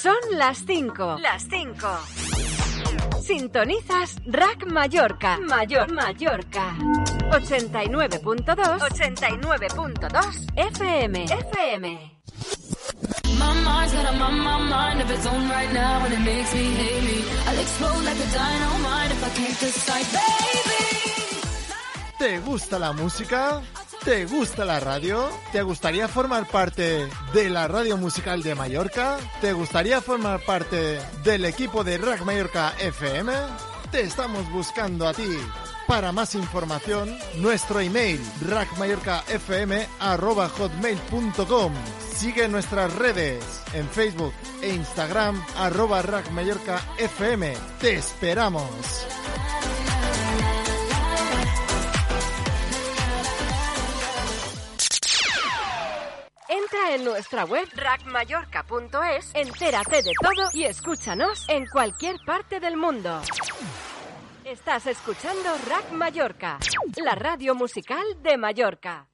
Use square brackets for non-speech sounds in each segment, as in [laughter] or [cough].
Son las 5. Las 5. Sintonizas Rack Mallorca. Mayor Mallorca. 89.2. 89.2 FM. FM. My mind's got a my, my mind of its own right now and it makes me hate me. I'll explode like a dynamite if I can't decide, baby. ¿Te gusta la música? ¿Te gusta la radio? ¿Te gustaría formar parte de la radio musical de Mallorca? ¿Te gustaría formar parte del equipo de Rack Mallorca FM? Te estamos buscando a ti. Para más información, nuestro email rackmallorcafm@hotmail.com. Sigue nuestras redes en Facebook e Instagram arroba Rack Mallorca FM. Te esperamos. Entra en nuestra web rackmallorca.es, entérate de todo y escúchanos en cualquier parte del mundo. Estás escuchando Rack Mallorca, la radio musical de Mallorca.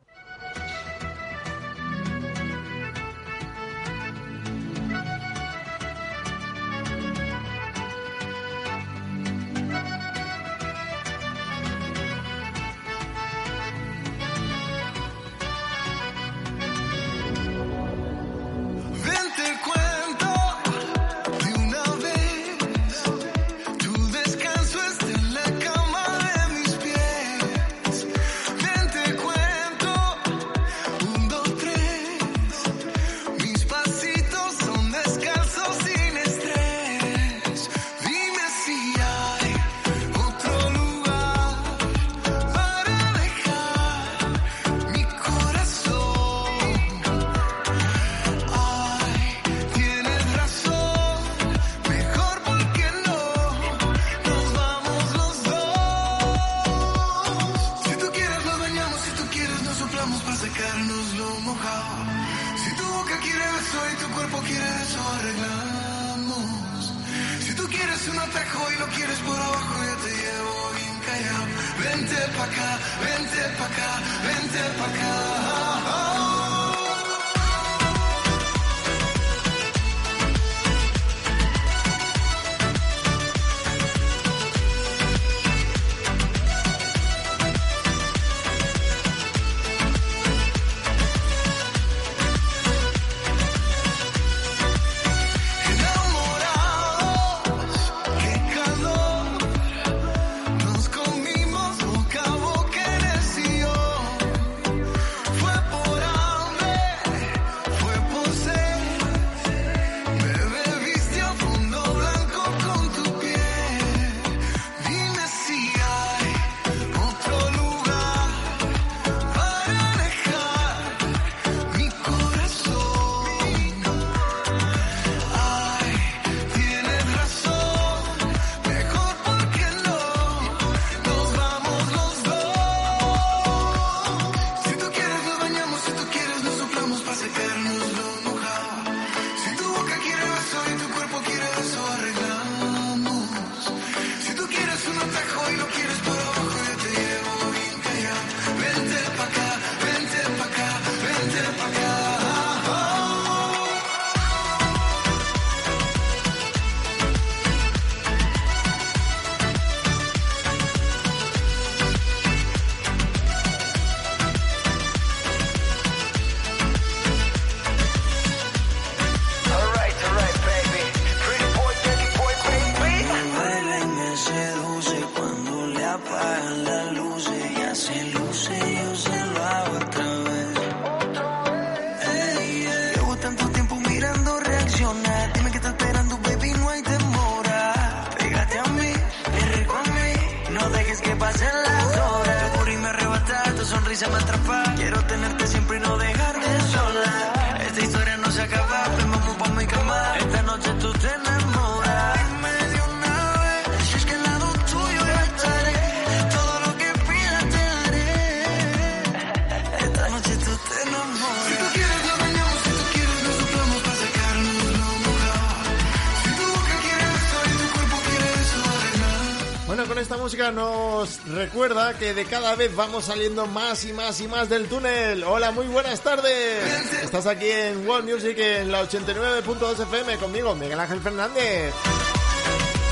Nos recuerda que de cada vez vamos saliendo más y más y más del túnel. Hola, muy buenas tardes. Estás aquí en World Music en la 89.2 FM conmigo, Miguel Ángel Fernández.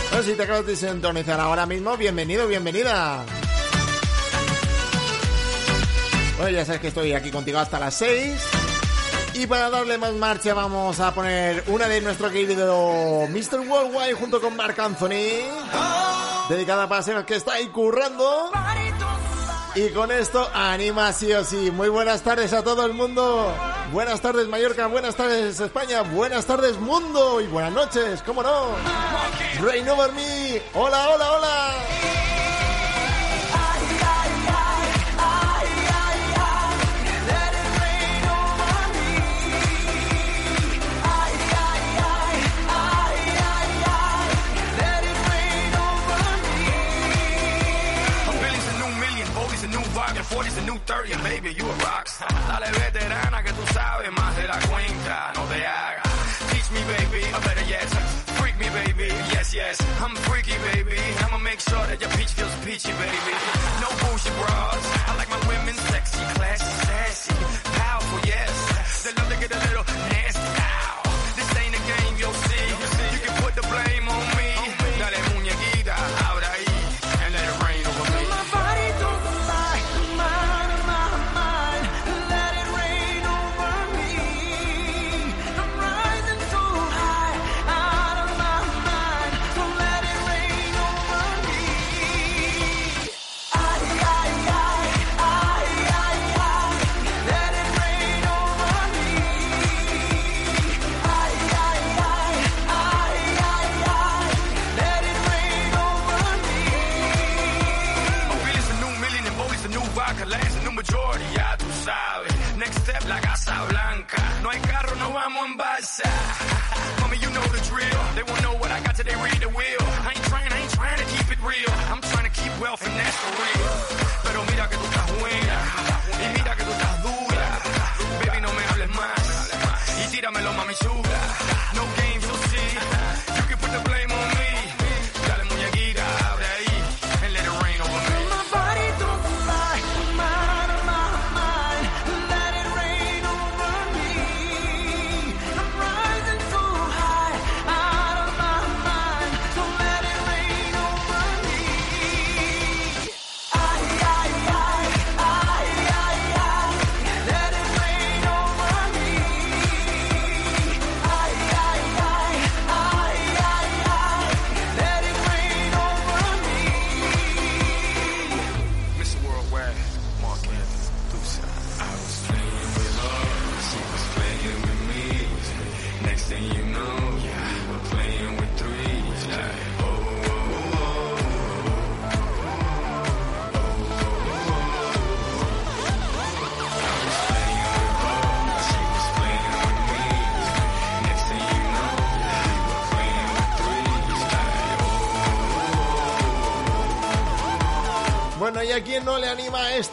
Bueno, si te acabas de sintonizar ahora mismo, bienvenido, bienvenida. Bueno, ya sabes que estoy aquí contigo hasta las 6. Y para darle más marcha vamos a poner una de nuestro querido Mr. Worldwide junto con Mark Anthony. Dedicada para ser que está ahí currando. Y con esto anima sí o sí. Muy buenas tardes a todo el mundo. Buenas tardes Mallorca, buenas tardes España, buenas tardes mundo y buenas noches, ¿cómo no? Rain over me. Hola, hola, hola. 30, baby, you a rockstar. Dale veterana que tú sabes más de la cuenta, no te hagas. Teach me, baby, a better yes. Freak me, baby, yes, yes. I'm freaky, baby. I'ma make sure that your peach feels peachy, baby. No bullshit bras.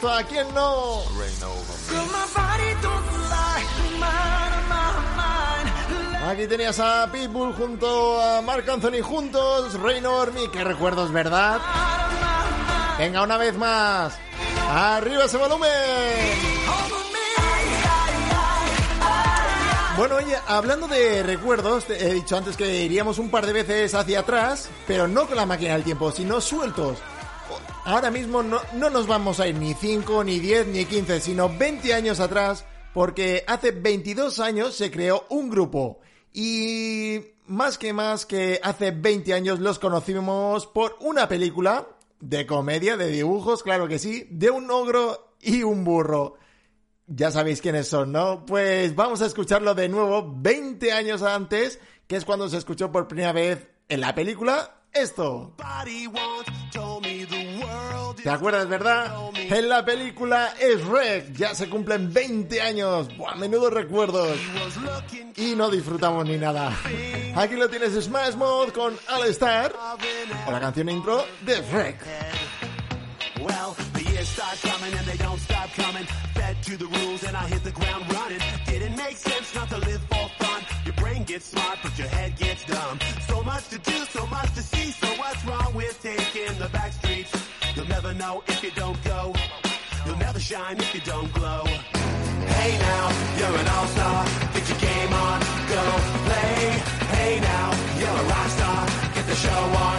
¿A quién no? Aquí tenías a Pitbull junto a Mark Anthony juntos, Reino Ormi, qué recuerdos, ¿verdad? Venga, una vez más. Arriba ese volumen. Bueno, oye, hablando de recuerdos, he dicho antes que iríamos un par de veces hacia atrás, pero no con la máquina del tiempo, sino sueltos. Ahora mismo no, no nos vamos a ir ni 5, ni 10, ni 15, sino 20 años atrás, porque hace 22 años se creó un grupo. Y más que más que hace 20 años los conocimos por una película de comedia, de dibujos, claro que sí, de un ogro y un burro. Ya sabéis quiénes son, ¿no? Pues vamos a escucharlo de nuevo 20 años antes, que es cuando se escuchó por primera vez en la película esto. ¿Te acuerdas, verdad? En la película es Rec, ya se cumplen 20 años. Buah, menudos recuerdos. Y no disfrutamos ni nada. Aquí lo tienes Smash Mode con All Star o la canción intro de Rec. Well, the years start coming and they don't stop coming. Fed to the rules and I hit the ground running. Didn't make sense not to live for fun. Your brain gets smart, but your head gets dumb. So much to do, know if you don't go. You'll never shine if you don't glow. Hey now, you're an all-star. Get your game on, go play. Hey now, you're a rock star. Get the show on,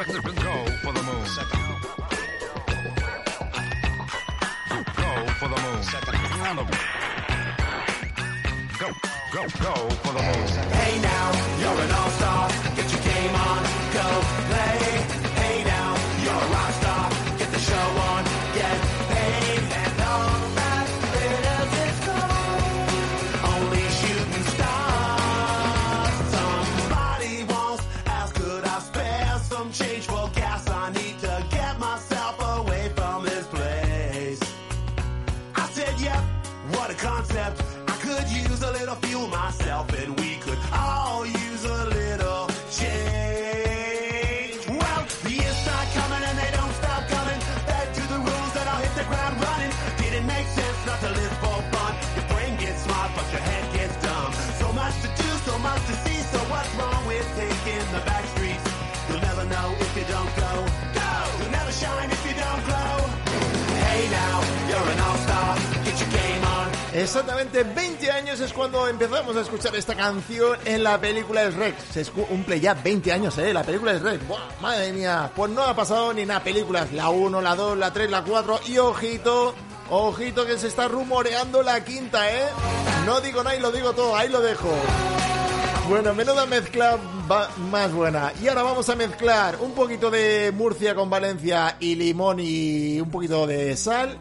Go, for the moon. Go for the moon. Go, go, go for the moon. Hey now, you're an all-star. Exactamente 20 años es cuando empezamos a escuchar esta canción en la película Shrek. Se escu- cumple ya 20 años, ¿eh? La película Shrek. Buah, madre mía. Pues no ha pasado ni nada películas. La 1, la 2, la 3, la 4 y ojito, ojito que se está rumoreando la quinta, ¿eh? No digo nada y lo digo todo, ahí lo dejo. Bueno, menuda mezcla va- más buena. Y ahora vamos a mezclar un poquito de Murcia con Valencia y limón y un poquito de sal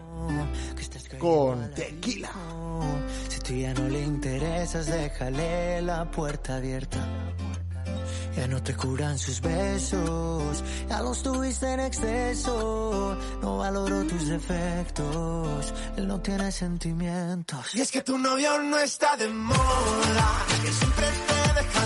con tequila. Si ya no le interesas, déjale la puerta abierta. Ya no te curan sus besos, ya los tuviste en exceso. No valoro tus defectos, él no tiene sentimientos. Y es que tu novio no está de moda, que siempre te deja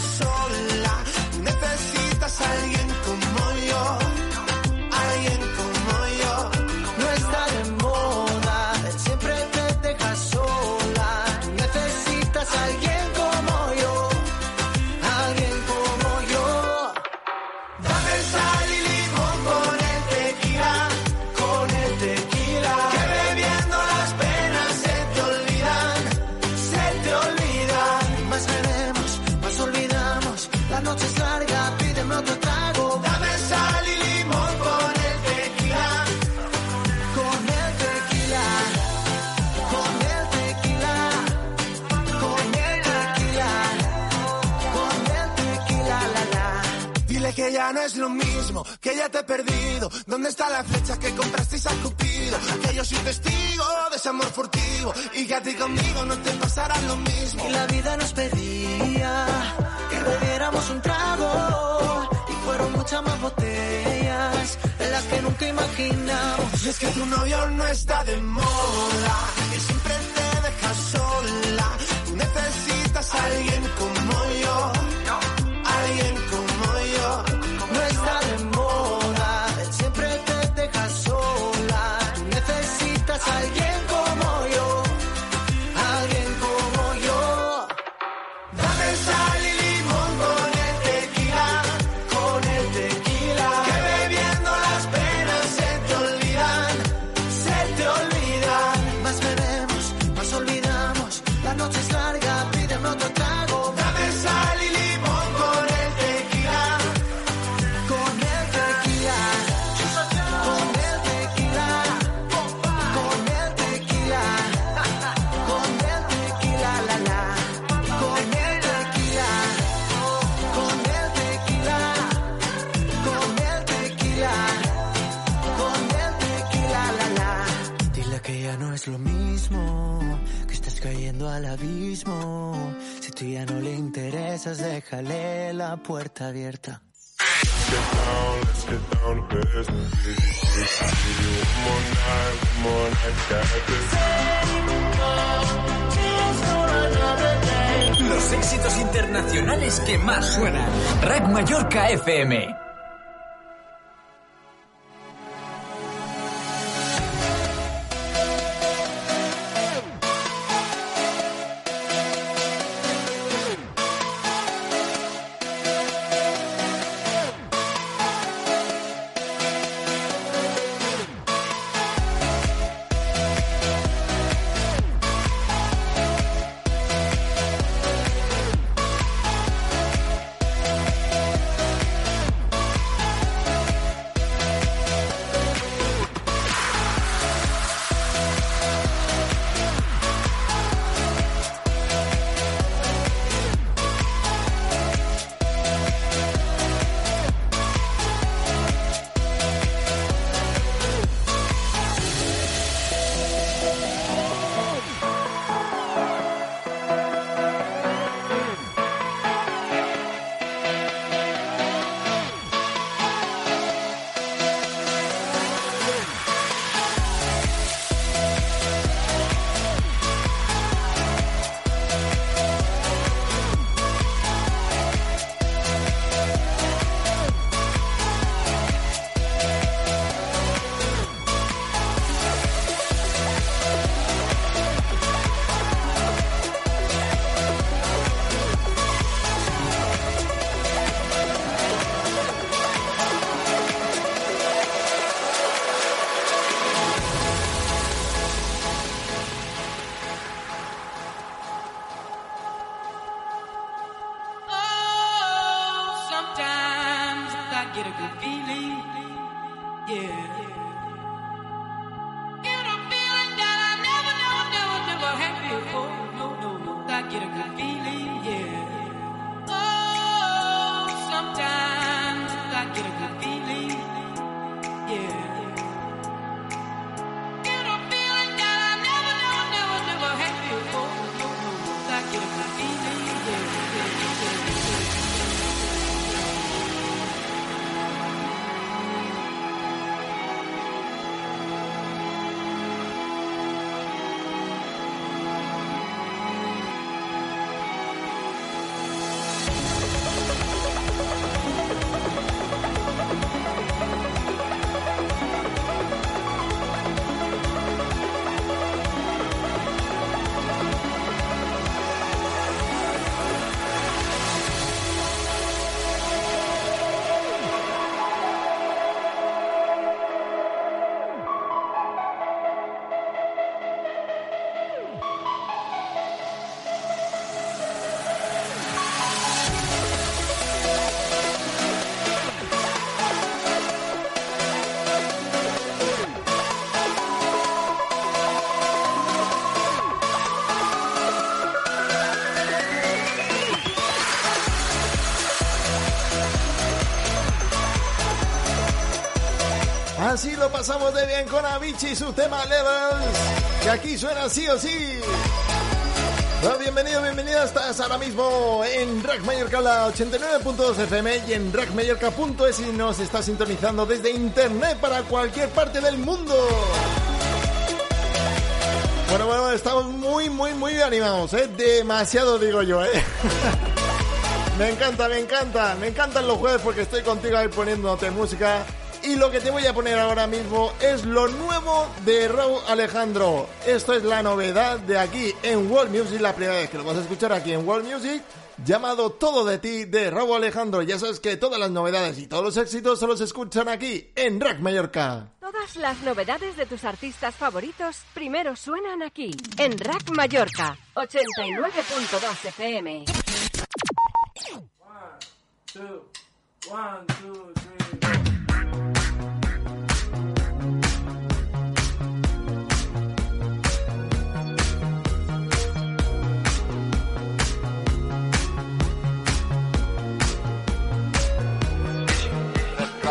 que ya te he perdido. ¿Dónde está la flecha que comprasteis a Cupido? Que yo soy testigo de ese amor furtivo y que a ti conmigo no te pasará lo mismo. Y la vida nos pedía que bebiéramos un trago. Y fueron muchas más botellas de las que nunca imaginamos. Y es que tu novio no está de moda, que siempre te deja sola. Tú necesitas a alguien como yo, déjale la puerta abierta. Los éxitos internacionales que más suenan. Rack Mallorca FM. Pasamos de bien con Avicii y su tema Levels, que aquí suena sí o sí. Bueno, bienvenido, bienvenida. Estás ahora mismo en Rack Mallorca, la 89.2 FM y en rackmallorca.es y nos está sintonizando desde internet para cualquier parte del mundo. Bueno, bueno, estamos muy, muy, muy animados, ¿eh? Demasiado digo yo, ¿eh? [laughs] me encanta, me encanta, me encantan los jueves porque estoy contigo ahí poniéndote música. Y lo que te voy a poner ahora mismo es lo nuevo de Raúl Alejandro. Esto es la novedad de aquí en World Music, la primera vez que lo vas a escuchar aquí en World Music, llamado Todo de ti de Raúl Alejandro. Ya sabes que todas las novedades y todos los éxitos se los escuchan aquí en Rack Mallorca. Todas las novedades de tus artistas favoritos primero suenan aquí, en Rack Mallorca, 89.2 FM. two, one, two, three.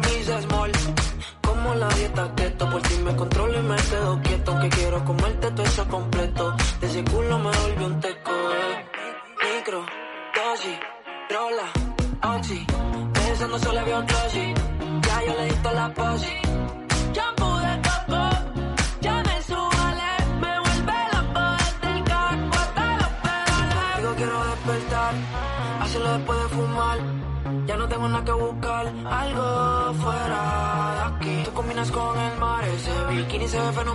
camisas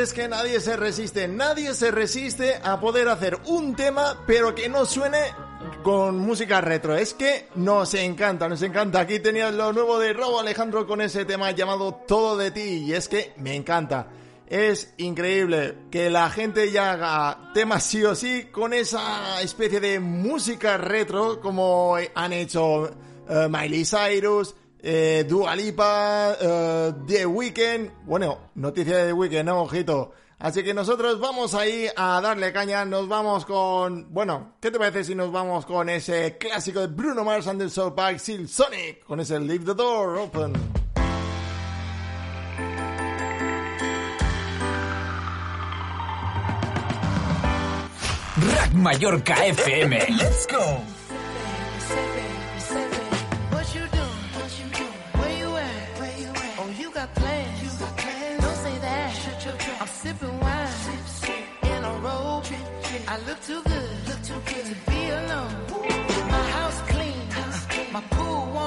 es que nadie se resiste, nadie se resiste a poder hacer un tema, pero que no suene con música retro. Es que nos encanta, nos encanta. Aquí tenías lo nuevo de Robo Alejandro con ese tema llamado Todo de ti. Y es que me encanta. Es increíble que la gente ya haga temas sí o sí con esa especie de música retro como han hecho eh, Miley Cyrus, eh, Dua Lipa, eh, The Weeknd. Bueno, noticia de The Weeknd, no, ojito. Así que nosotros vamos ahí a darle caña. Nos vamos con. Bueno, ¿qué te parece si nos vamos con ese clásico de Bruno Mars and the Soul Pack Seal Sonic? Con ese Leave the Door Open. Rack Mallorca FM. Let's go. Sipping wine. Sip, sip. In a robe. I look too good. Look too good to be alone. My house clean. House clean. My pool warm.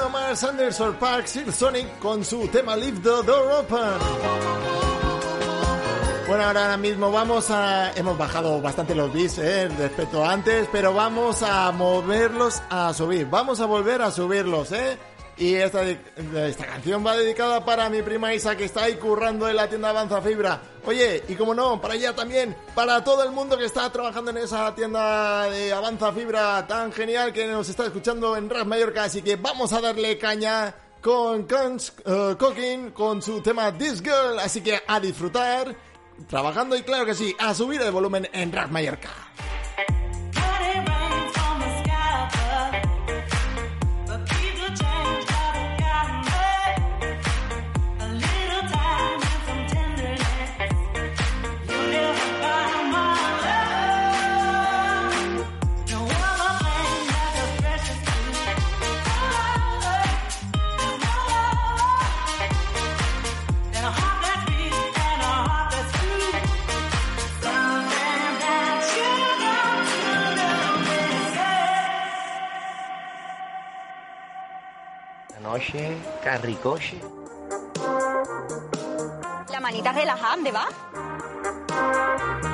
Bruno Mars, Anderson Park, Sir Sonic con su tema Leave the Door Open. Bueno, ahora mismo vamos a... Hemos bajado bastante los bits eh, respecto a antes, pero vamos a moverlos a subir. Vamos a volver a subirlos, ¿eh? Y esta, esta canción va dedicada para mi prima Isa que está ahí currando en la tienda Avanza Fibra. Oye, y como no, para ella también, para todo el mundo que está trabajando en esa tienda de Avanza Fibra tan genial que nos está escuchando en Ras Mallorca. Así que vamos a darle caña con Guns eh, Cooking, con su tema This Girl. Así que a disfrutar, trabajando y claro que sí, a subir el volumen en Ras Mallorca. Noche, carricoche. La manita relajada, ¿dónde va?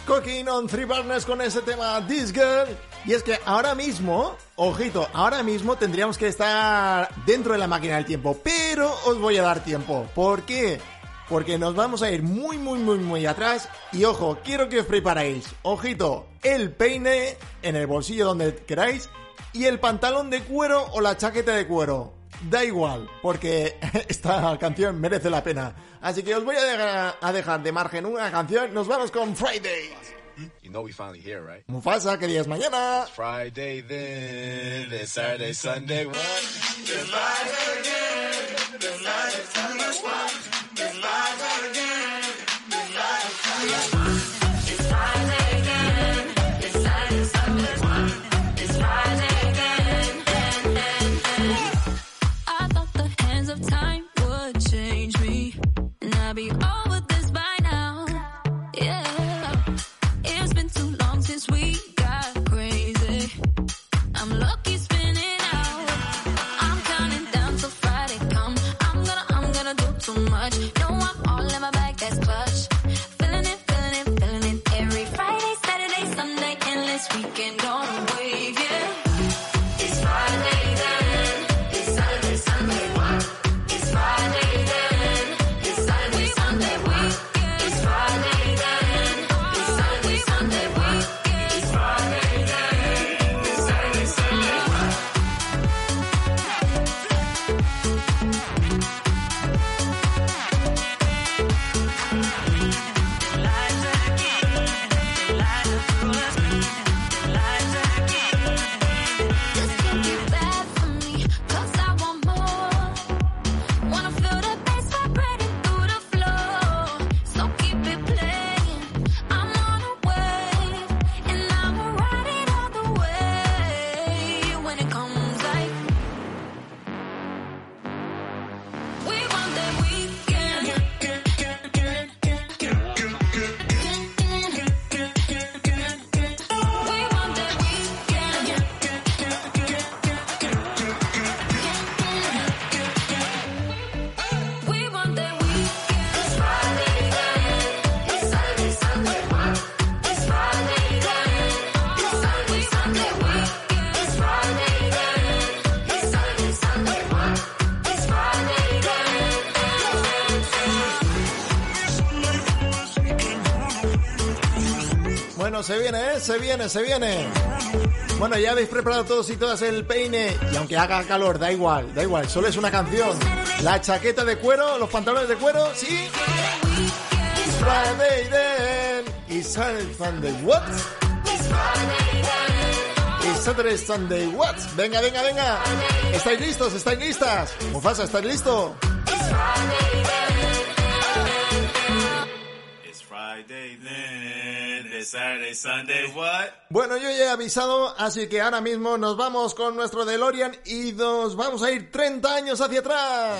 Cooking on Three Partners con ese tema This Girl. Y es que ahora mismo, ojito, ahora mismo tendríamos que estar dentro de la máquina del tiempo. Pero os voy a dar tiempo. ¿Por qué? Porque nos vamos a ir muy, muy, muy, muy atrás. Y ojo, quiero que os preparéis. Ojito, el peine en el bolsillo donde queráis. Y el pantalón de cuero o la chaqueta de cuero. Da igual, porque [laughs] esta canción merece la pena. Así que os voy a dejar, a dejar de margen una canción. Nos vamos con Friday. You know we finally here, right? Mufasa, que día es mañana. Friday then, Saturday, Sunday, one. Then Friday again, se viene. Se viene. Bueno, ya habéis preparado todos y todas el peine. Y aunque haga calor, da igual, da igual. Solo es una canción. La chaqueta de cuero, los pantalones de cuero, ¿sí? Friday then. It's Sunday, what? It's Saturday Sunday, what? Venga, venga, venga. ¿Estáis listos? ¿Estáis listas? Mufasa, ¿estáis listo? Saturday, Sunday, what? Bueno, yo ya he avisado, así que ahora mismo nos vamos con nuestro DeLorean y nos vamos a ir 30 años hacia atrás.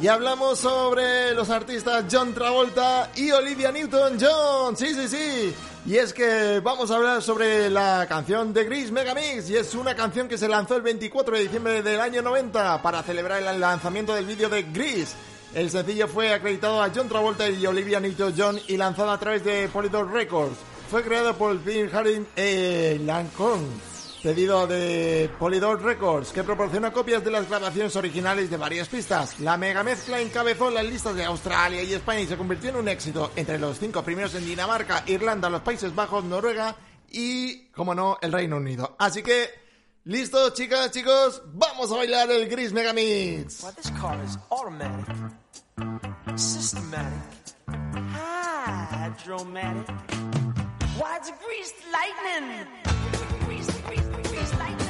Y hablamos sobre los artistas John Travolta y Olivia Newton-John. Sí, sí, sí. Y es que vamos a hablar sobre la canción de Gris Megamix. Y es una canción que se lanzó el 24 de diciembre del año 90 para celebrar el lanzamiento del vídeo de Gris. El sencillo fue acreditado a John Travolta y Olivia Newton-John y lanzado a través de Polydor Records. Fue creado por Phil Haring e Lancome, pedido de Polydor Records, que proporciona copias de las grabaciones originales de varias pistas. La mega mezcla encabezó las listas de Australia y España y se convirtió en un éxito entre los cinco primeros en Dinamarca, Irlanda, los Países Bajos, Noruega y, como no, el Reino Unido. Así que, ¿listos, chicas, chicos? ¡Vamos a bailar el Gris Megamix! Why, this car is automatic, systematic, hydromatic. Why, it's greased lightning. Greased, greased lightning.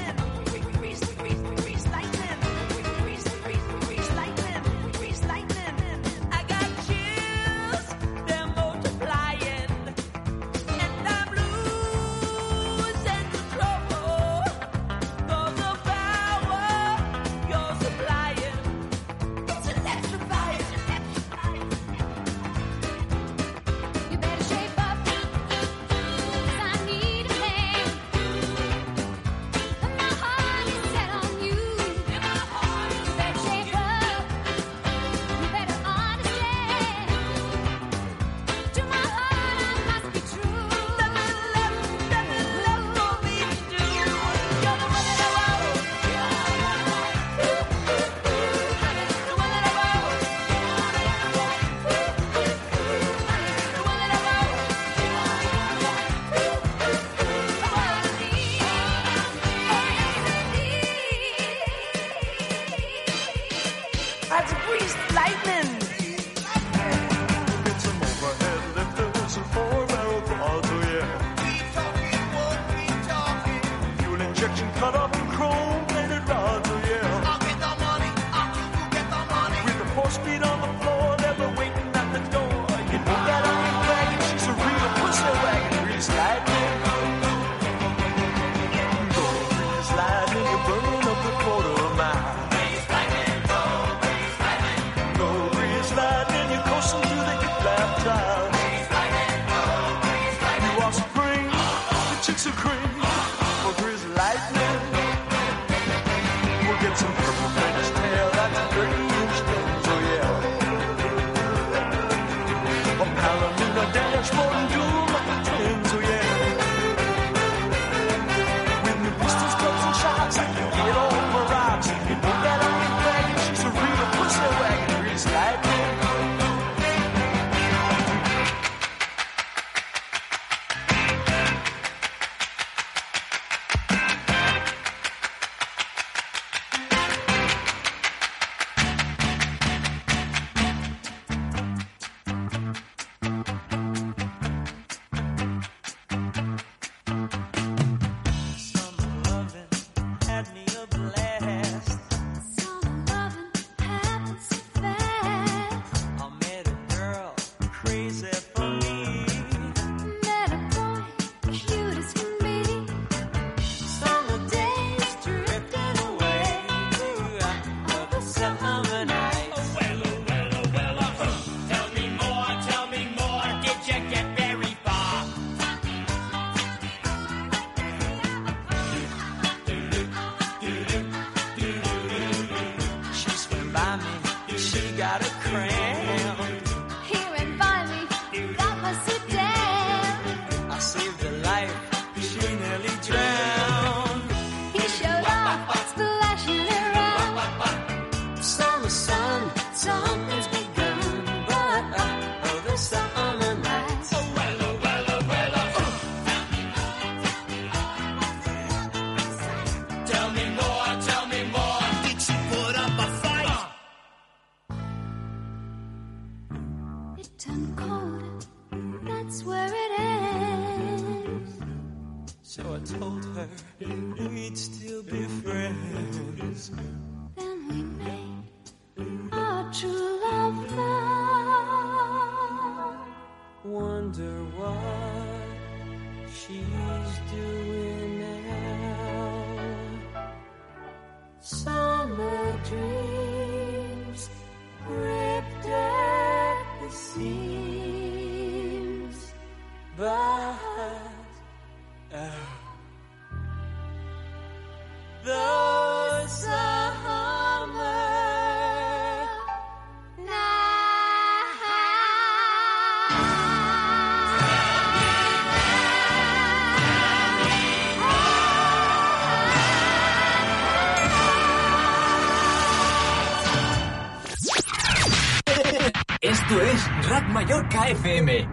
Mallorca FM.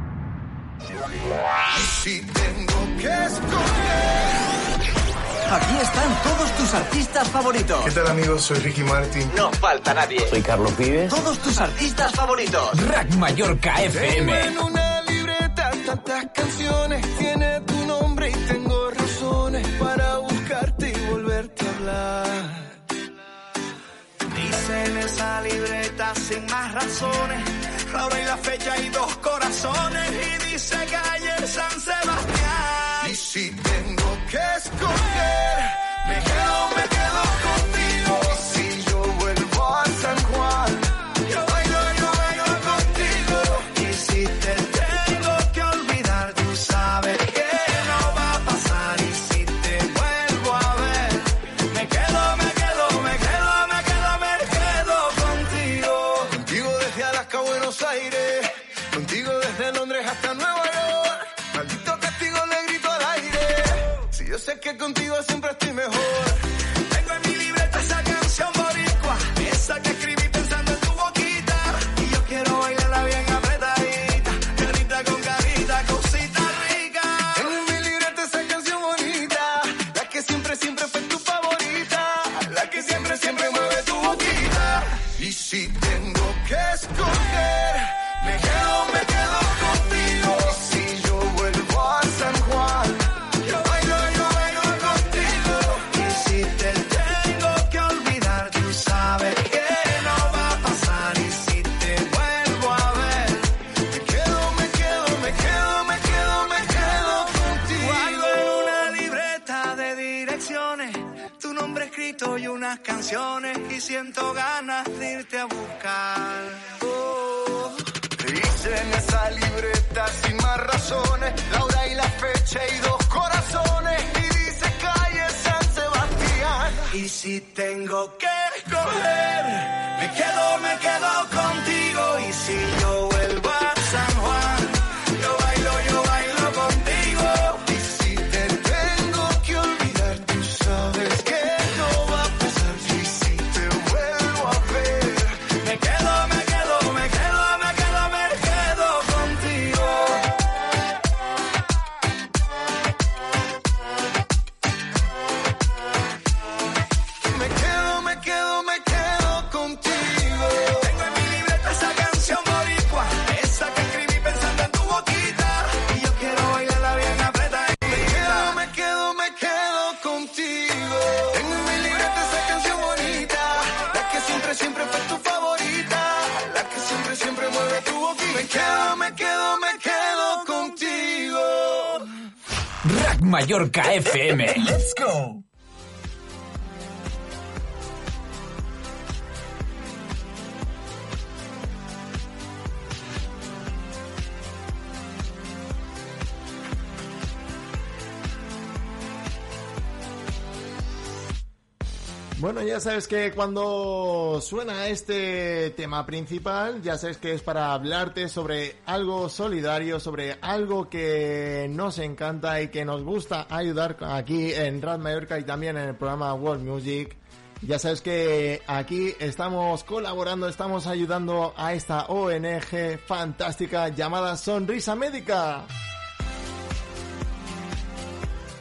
Si tengo que escoger. Aquí están todos tus artistas favoritos. ¿Qué tal amigos? Soy Ricky Martin. No falta nadie. Soy Carlos Pibes. Todos tus artistas favoritos. Rack Mallorca FM. En una libreta tantas canciones. Tiene tu nombre y tengo razones para buscarte y volverte a hablar. Dice en esa libreta sin más razones palabra y la fecha y dos corazones. Mallorca FM. Let's go. Bueno, ya sabes que cuando suena este tema principal, ya sabes que es para hablarte sobre algo solidario, sobre algo que nos encanta y que nos gusta ayudar aquí en Rad Mallorca y también en el programa World Music. Ya sabes que aquí estamos colaborando, estamos ayudando a esta ONG fantástica llamada Sonrisa Médica.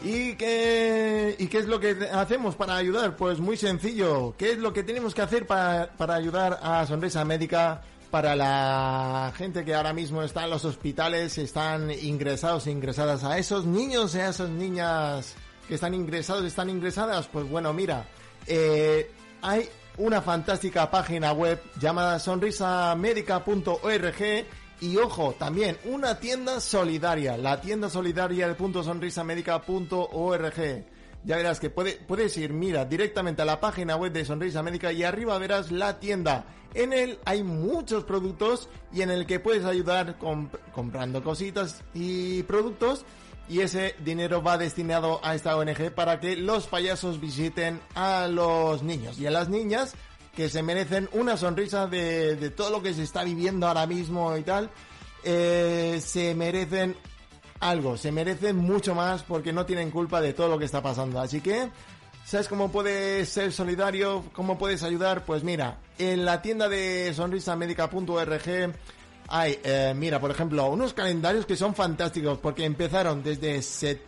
¿Y qué, ¿Y qué es lo que hacemos para ayudar? Pues muy sencillo. ¿Qué es lo que tenemos que hacer para, para ayudar a Sonrisa Médica? Para la gente que ahora mismo está en los hospitales, están ingresados e ingresadas a esos niños y a esas niñas que están ingresados, están ingresadas, pues bueno, mira, eh, hay una fantástica página web llamada sonrisamedica.org y ojo, también una tienda solidaria, la tienda solidaria de punto sonrisamedica.org. Ya verás que puede, puedes ir, mira, directamente a la página web de Sonrisa Médica y arriba verás la tienda. En él hay muchos productos y en el que puedes ayudar comp- comprando cositas y productos y ese dinero va destinado a esta ONG para que los payasos visiten a los niños y a las niñas que se merecen una sonrisa de, de todo lo que se está viviendo ahora mismo y tal. Eh, se merecen algo, se merecen mucho más porque no tienen culpa de todo lo que está pasando. Así que, ¿sabes cómo puedes ser solidario? ¿Cómo puedes ayudar? Pues mira, en la tienda de sonrisamedica.org hay, eh, mira, por ejemplo, unos calendarios que son fantásticos porque empezaron desde, set-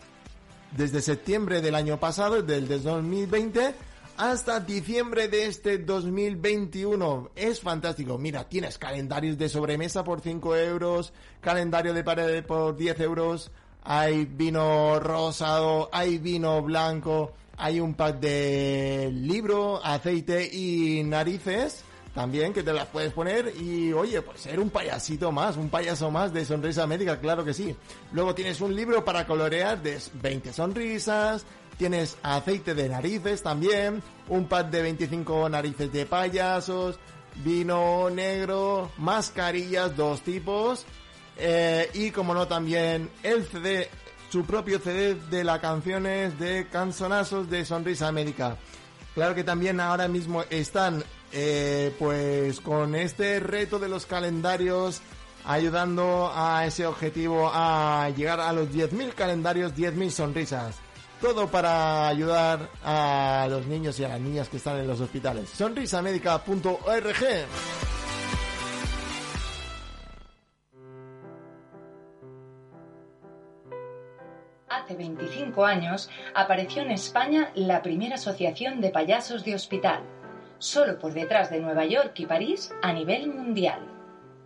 desde septiembre del año pasado, del, del 2020, hasta diciembre de este 2021. Es fantástico. Mira, tienes calendarios de sobremesa por 5 euros, calendario de pared por 10 euros, hay vino rosado, hay vino blanco, hay un pack de libro, aceite y narices. También que te las puedes poner y oye, pues ser un payasito más, un payaso más de sonrisa médica, claro que sí. Luego tienes un libro para colorear de 20 sonrisas, tienes aceite de narices también, un pack de 25 narices de payasos, vino negro, mascarillas, dos tipos, eh, y como no también el CD, su propio CD de las canciones de canzonazos de Sonrisa Médica. Claro que también ahora mismo están eh, pues con este reto de los calendarios ayudando a ese objetivo a llegar a los 10.000 calendarios, 10.000 sonrisas. Todo para ayudar a los niños y a las niñas que están en los hospitales. Sonrisamedica.org. Hace 25 años apareció en España la primera asociación de payasos de hospital, solo por detrás de Nueva York y París a nivel mundial.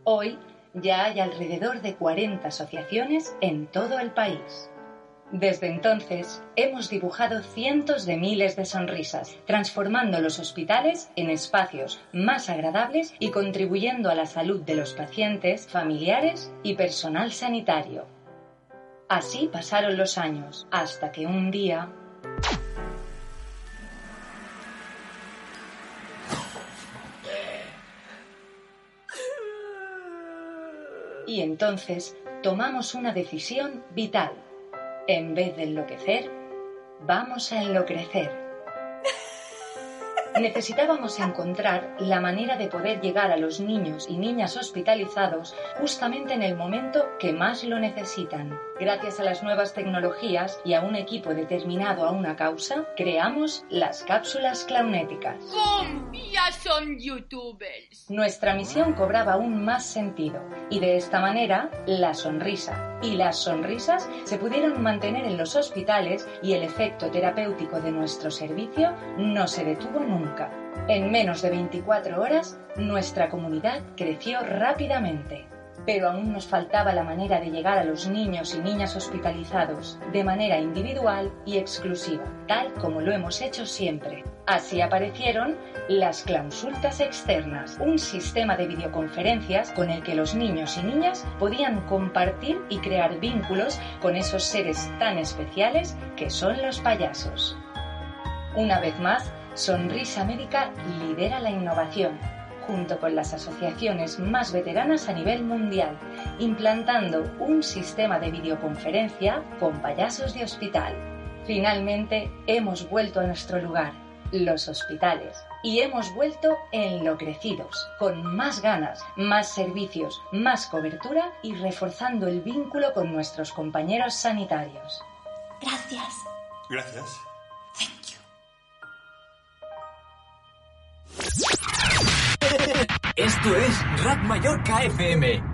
Hoy ya hay alrededor de 40 asociaciones en todo el país. Desde entonces hemos dibujado cientos de miles de sonrisas, transformando los hospitales en espacios más agradables y contribuyendo a la salud de los pacientes, familiares y personal sanitario. Así pasaron los años, hasta que un día... Y entonces tomamos una decisión vital. En vez de enloquecer, vamos a enloquecer. Necesitábamos encontrar la manera de poder llegar a los niños y niñas hospitalizados justamente en el momento que más lo necesitan. Gracias a las nuevas tecnologías y a un equipo determinado a una causa, creamos las cápsulas clownéticas. ¡Bum! Ya son youtubers. Nuestra misión cobraba aún más sentido y de esta manera la sonrisa y las sonrisas se pudieron mantener en los hospitales y el efecto terapéutico de nuestro servicio no se detuvo nunca. En menos de 24 horas, nuestra comunidad creció rápidamente. Pero aún nos faltaba la manera de llegar a los niños y niñas hospitalizados de manera individual y exclusiva, tal como lo hemos hecho siempre. Así aparecieron las clausultas externas, un sistema de videoconferencias con el que los niños y niñas podían compartir y crear vínculos con esos seres tan especiales que son los payasos. Una vez más, Sonrisa Médica lidera la innovación, junto con las asociaciones más veteranas a nivel mundial, implantando un sistema de videoconferencia con payasos de hospital. Finalmente, hemos vuelto a nuestro lugar, los hospitales, y hemos vuelto enloquecidos, con más ganas, más servicios, más cobertura y reforzando el vínculo con nuestros compañeros sanitarios. Gracias. Gracias. Esto es Rack Mallorca FM.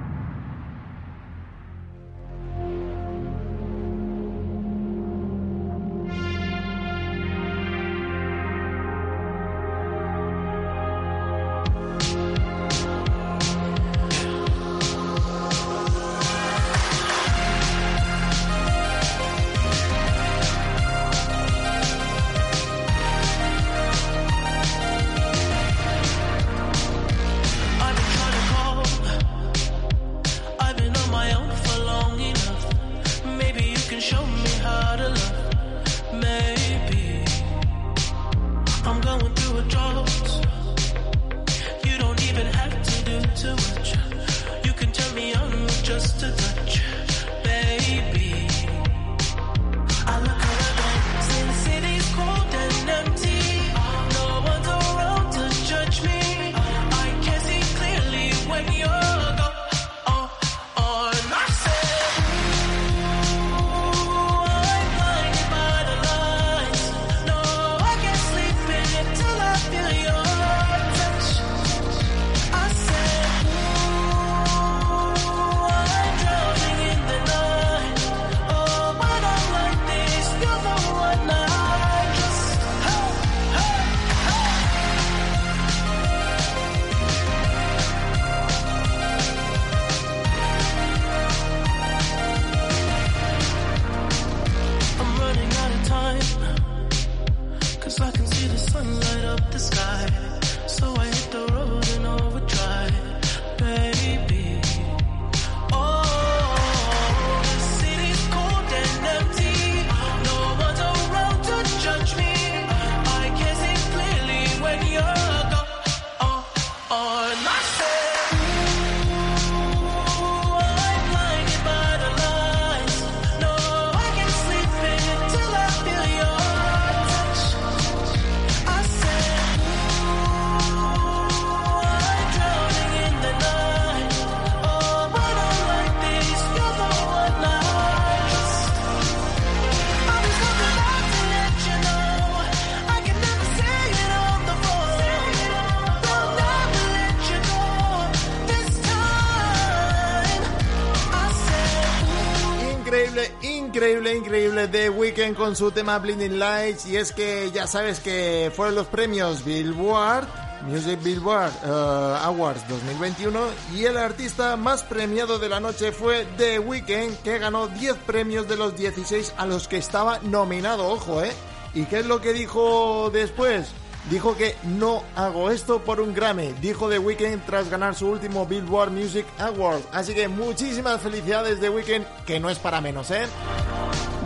Con su tema Blinding Lights y es que ya sabes que fueron los premios Billboard, Music Billboard eh, Awards 2021 y el artista más premiado de la noche fue The Weeknd que ganó 10 premios de los 16 a los que estaba nominado, ojo, ¿eh? ¿Y qué es lo que dijo después? Dijo que no hago esto por un Grammy, dijo The Weeknd tras ganar su último Billboard Music Award. Así que muchísimas felicidades The Weeknd, que no es para menos, ¿eh?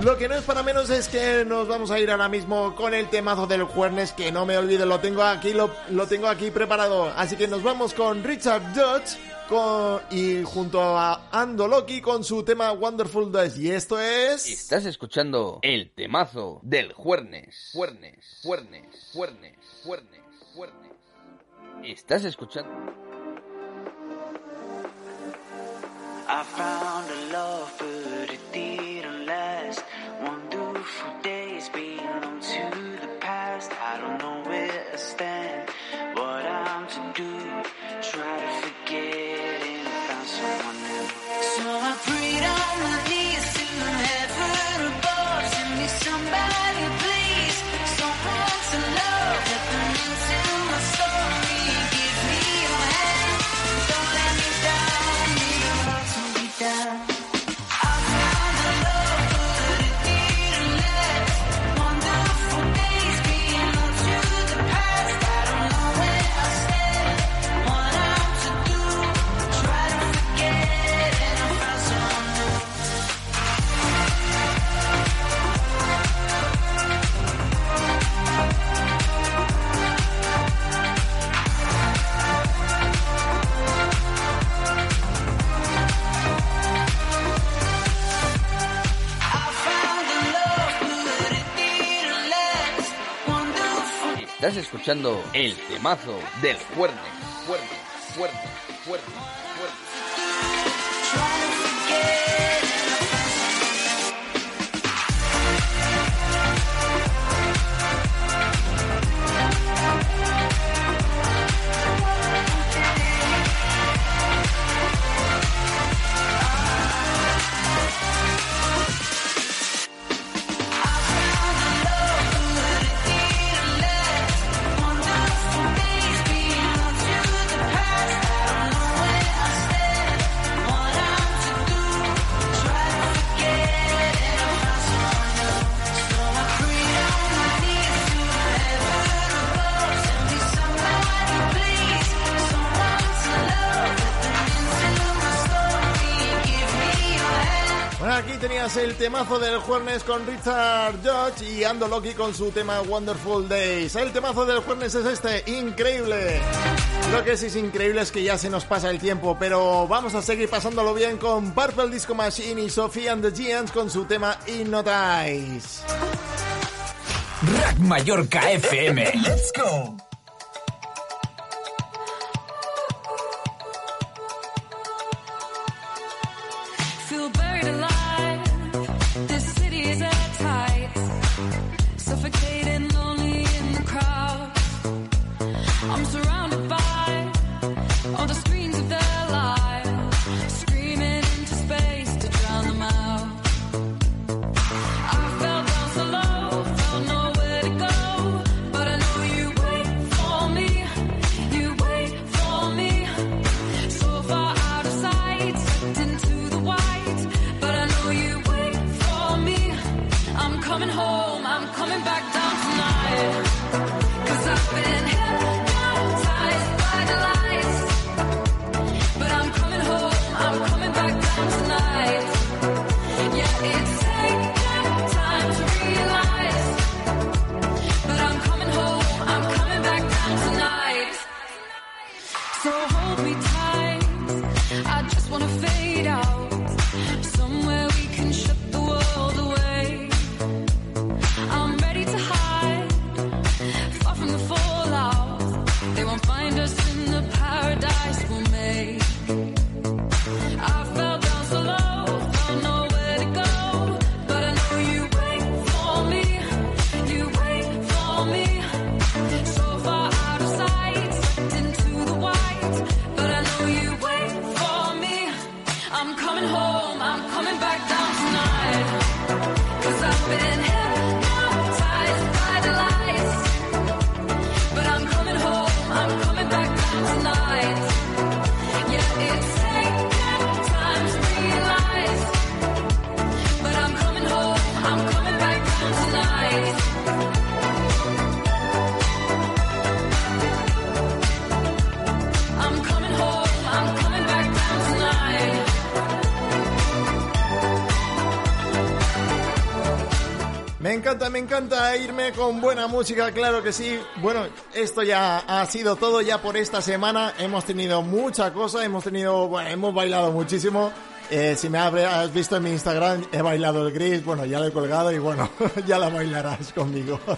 Lo que no es para menos es que nos vamos a ir ahora mismo con el temazo del Juernes, que no me olvido, lo tengo aquí, lo, lo tengo aquí preparado. Así que nos vamos con Richard Dodge con, y junto a Ando Loki con su tema Wonderful Days. Y esto es... Estás escuchando el temazo del Juernes. Juernes, Juernes, Juernes, Juernes, Juernes. Estás escuchando. I found a love, Estás escuchando el temazo del Juernes. Juernes, Juernes, tenías el temazo del Juernes con Richard Judge y Ando Loki con su tema Wonderful Days. El temazo del Juernes es este, increíble. Lo que sí es increíble es que ya se nos pasa el tiempo, pero vamos a seguir pasándolo bien con Purple Disco Machine y Sophie and the Giants con su tema Hypnotize. Rack Mallorca FM. Let's go. Encanta, me encanta irme con buena música, claro que sí. Bueno, esto ya ha sido todo ya por esta semana. Hemos tenido mucha cosa, hemos tenido, bueno, hemos bailado muchísimo. Eh, si me has visto en mi Instagram, he bailado el gris, bueno, ya lo he colgado y bueno, [laughs] ya la bailarás conmigo. [laughs]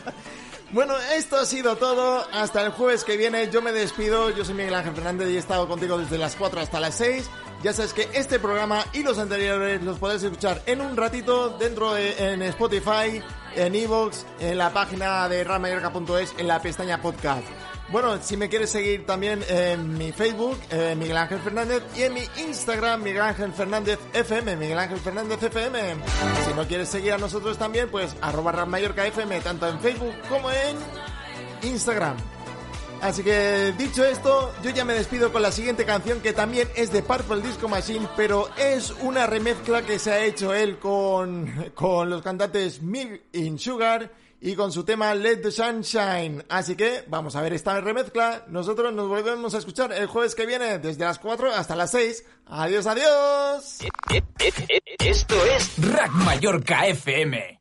Bueno, esto ha sido todo. Hasta el jueves que viene yo me despido. Yo soy Miguel Ángel Fernández y he estado contigo desde las 4 hasta las 6. Ya sabes que este programa y los anteriores los podéis escuchar en un ratito dentro de en Spotify, en Evox, en la página de ramayorca.es, en la pestaña podcast. Bueno, si me quieres seguir también en mi Facebook, eh, Miguel Ángel Fernández, y en mi Instagram, Miguel Ángel Fernández FM, Miguel Ángel Fernández FM. Si no quieres seguir a nosotros también, pues arroba Ram FM, tanto en Facebook como en Instagram. Así que dicho esto, yo ya me despido con la siguiente canción que también es de Purple Disco Machine, pero es una remezcla que se ha hecho él con, con los cantantes Milk in Sugar y con su tema Let the Sunshine. Así que vamos a ver esta remezcla. Nosotros nos volvemos a escuchar el jueves que viene desde las 4 hasta las 6. Adiós, adiós. Esto es Rack Mallorca FM.